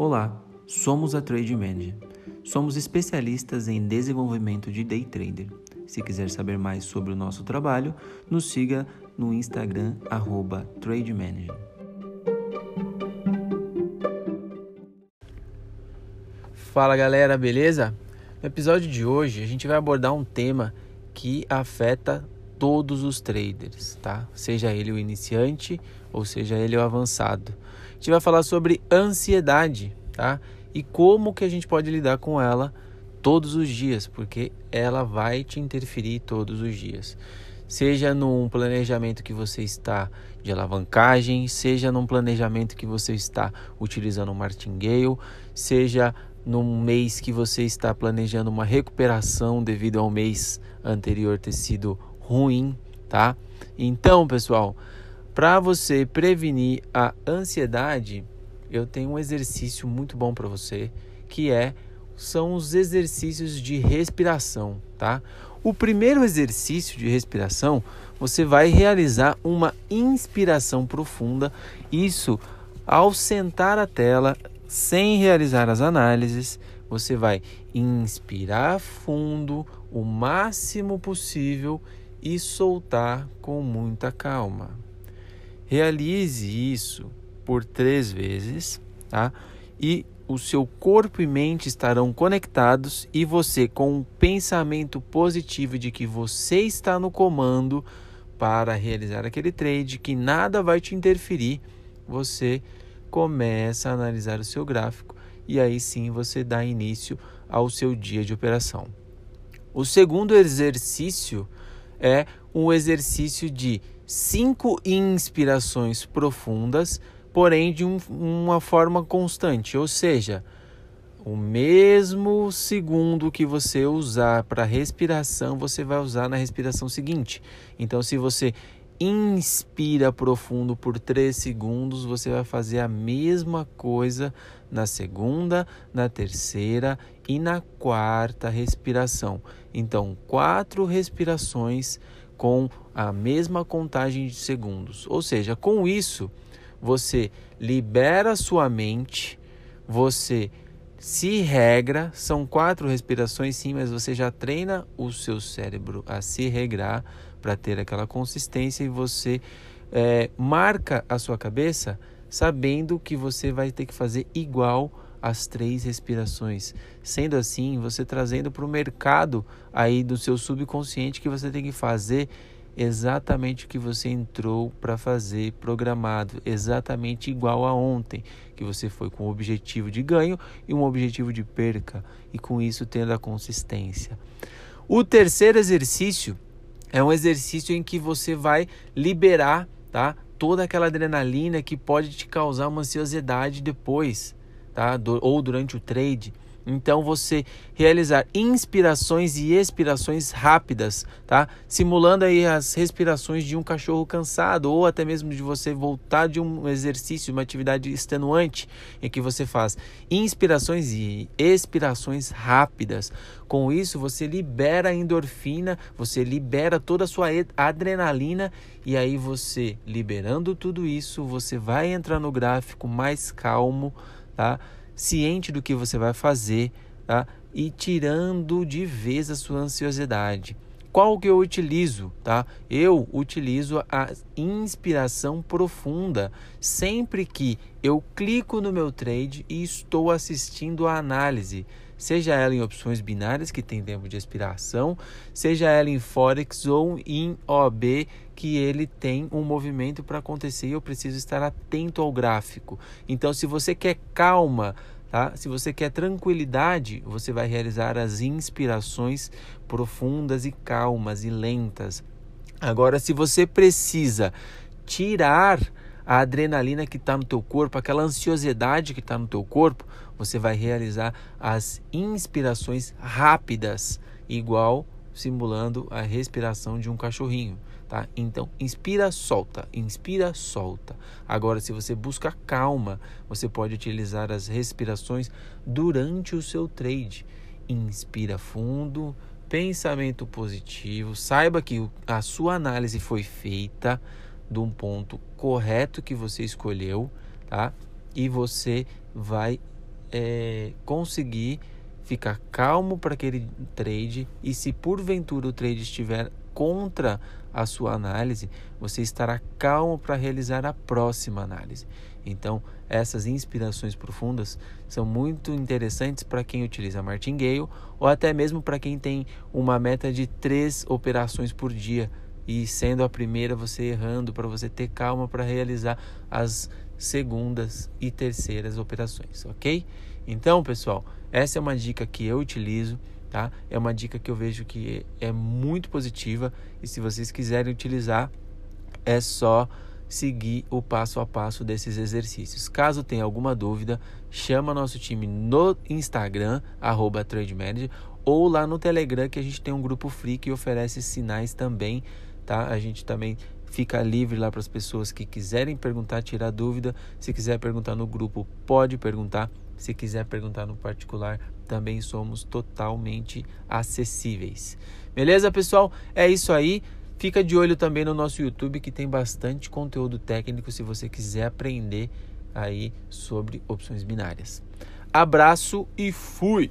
Olá, somos a Trade Manager. Somos especialistas em desenvolvimento de day trader. Se quiser saber mais sobre o nosso trabalho, nos siga no Instagram @trademanager. Fala galera, beleza? No episódio de hoje a gente vai abordar um tema que afeta todos os traders, tá? Seja ele o iniciante ou seja ele o avançado. A gente vai falar sobre ansiedade, tá? E como que a gente pode lidar com ela todos os dias, porque ela vai te interferir todos os dias. Seja num planejamento que você está de alavancagem, seja num planejamento que você está utilizando o martingale, seja num mês que você está planejando uma recuperação devido ao mês anterior ter sido ruim, tá? Então, pessoal, para você prevenir a ansiedade, eu tenho um exercício muito bom para você, que é são os exercícios de respiração, tá? O primeiro exercício de respiração, você vai realizar uma inspiração profunda, isso ao sentar a tela sem realizar as análises, você vai inspirar fundo o máximo possível e soltar com muita calma. Realize isso por três vezes, tá? E o seu corpo e mente estarão conectados e você, com um pensamento positivo de que você está no comando para realizar aquele trade, que nada vai te interferir, você começa a analisar o seu gráfico e aí sim você dá início ao seu dia de operação. O segundo exercício é um exercício de cinco inspirações profundas, porém de um, uma forma constante, ou seja, o mesmo segundo que você usar para respiração, você vai usar na respiração seguinte. Então, se você inspira profundo por 3 segundos, você vai fazer a mesma coisa na segunda, na terceira e na quarta respiração. Então, quatro respirações com a mesma contagem de segundos. Ou seja, com isso, você libera sua mente, você se regra, são quatro respirações sim, mas você já treina o seu cérebro a se regrar para ter aquela consistência e você é, marca a sua cabeça sabendo que você vai ter que fazer igual as três respirações. Sendo assim, você trazendo para o mercado aí do seu subconsciente que você tem que fazer exatamente o que você entrou para fazer programado, exatamente igual a ontem, que você foi com um objetivo de ganho e um objetivo de perca, e com isso tendo a consistência. O terceiro exercício é um exercício em que você vai liberar, tá? Toda aquela adrenalina que pode te causar uma ansiedade depois, tá? Do, ou durante o trade. Então você realizar inspirações e expirações rápidas, tá? Simulando aí as respirações de um cachorro cansado ou até mesmo de você voltar de um exercício, uma atividade extenuante em que você faz inspirações e expirações rápidas. Com isso você libera a endorfina, você libera toda a sua adrenalina e aí você liberando tudo isso, você vai entrar no gráfico mais calmo, tá? Ciente do que você vai fazer, tá? E tirando de vez a sua ansiosidade. Qual que eu utilizo, tá? Eu utilizo a inspiração profunda sempre que eu clico no meu trade e estou assistindo a análise seja ela em opções binárias que tem tempo de expiração, seja ela em forex ou em OB que ele tem um movimento para acontecer e eu preciso estar atento ao gráfico. Então, se você quer calma, Tá? Se você quer tranquilidade, você vai realizar as inspirações profundas e calmas e lentas. Agora, se você precisa tirar a adrenalina que está no teu corpo, aquela ansiosidade que está no teu corpo, você vai realizar as inspirações rápidas, igual simulando a respiração de um cachorrinho tá? Então, inspira, solta, inspira, solta. Agora, se você busca calma, você pode utilizar as respirações durante o seu trade. Inspira fundo, pensamento positivo. Saiba que a sua análise foi feita de um ponto correto que você escolheu, tá? E você vai é, conseguir ficar calmo para aquele trade e se porventura o trade estiver contra a sua análise, você estará calmo para realizar a próxima análise. Então, essas inspirações profundas são muito interessantes para quem utiliza martingale ou até mesmo para quem tem uma meta de três operações por dia e sendo a primeira você errando para você ter calma para realizar as segundas e terceiras operações, ok? Então, pessoal, essa é uma dica que eu utilizo, tá? É uma dica que eu vejo que é muito positiva e se vocês quiserem utilizar, é só seguir o passo a passo desses exercícios. Caso tenha alguma dúvida, chama nosso time no Instagram, TradeManager, ou lá no Telegram, que a gente tem um grupo free que oferece sinais também, tá? A gente também fica livre lá para as pessoas que quiserem perguntar, tirar dúvida. Se quiser perguntar no grupo, pode perguntar. Se quiser perguntar no particular, também somos totalmente acessíveis. Beleza, pessoal? É isso aí. Fica de olho também no nosso YouTube que tem bastante conteúdo técnico se você quiser aprender aí sobre opções binárias. Abraço e fui!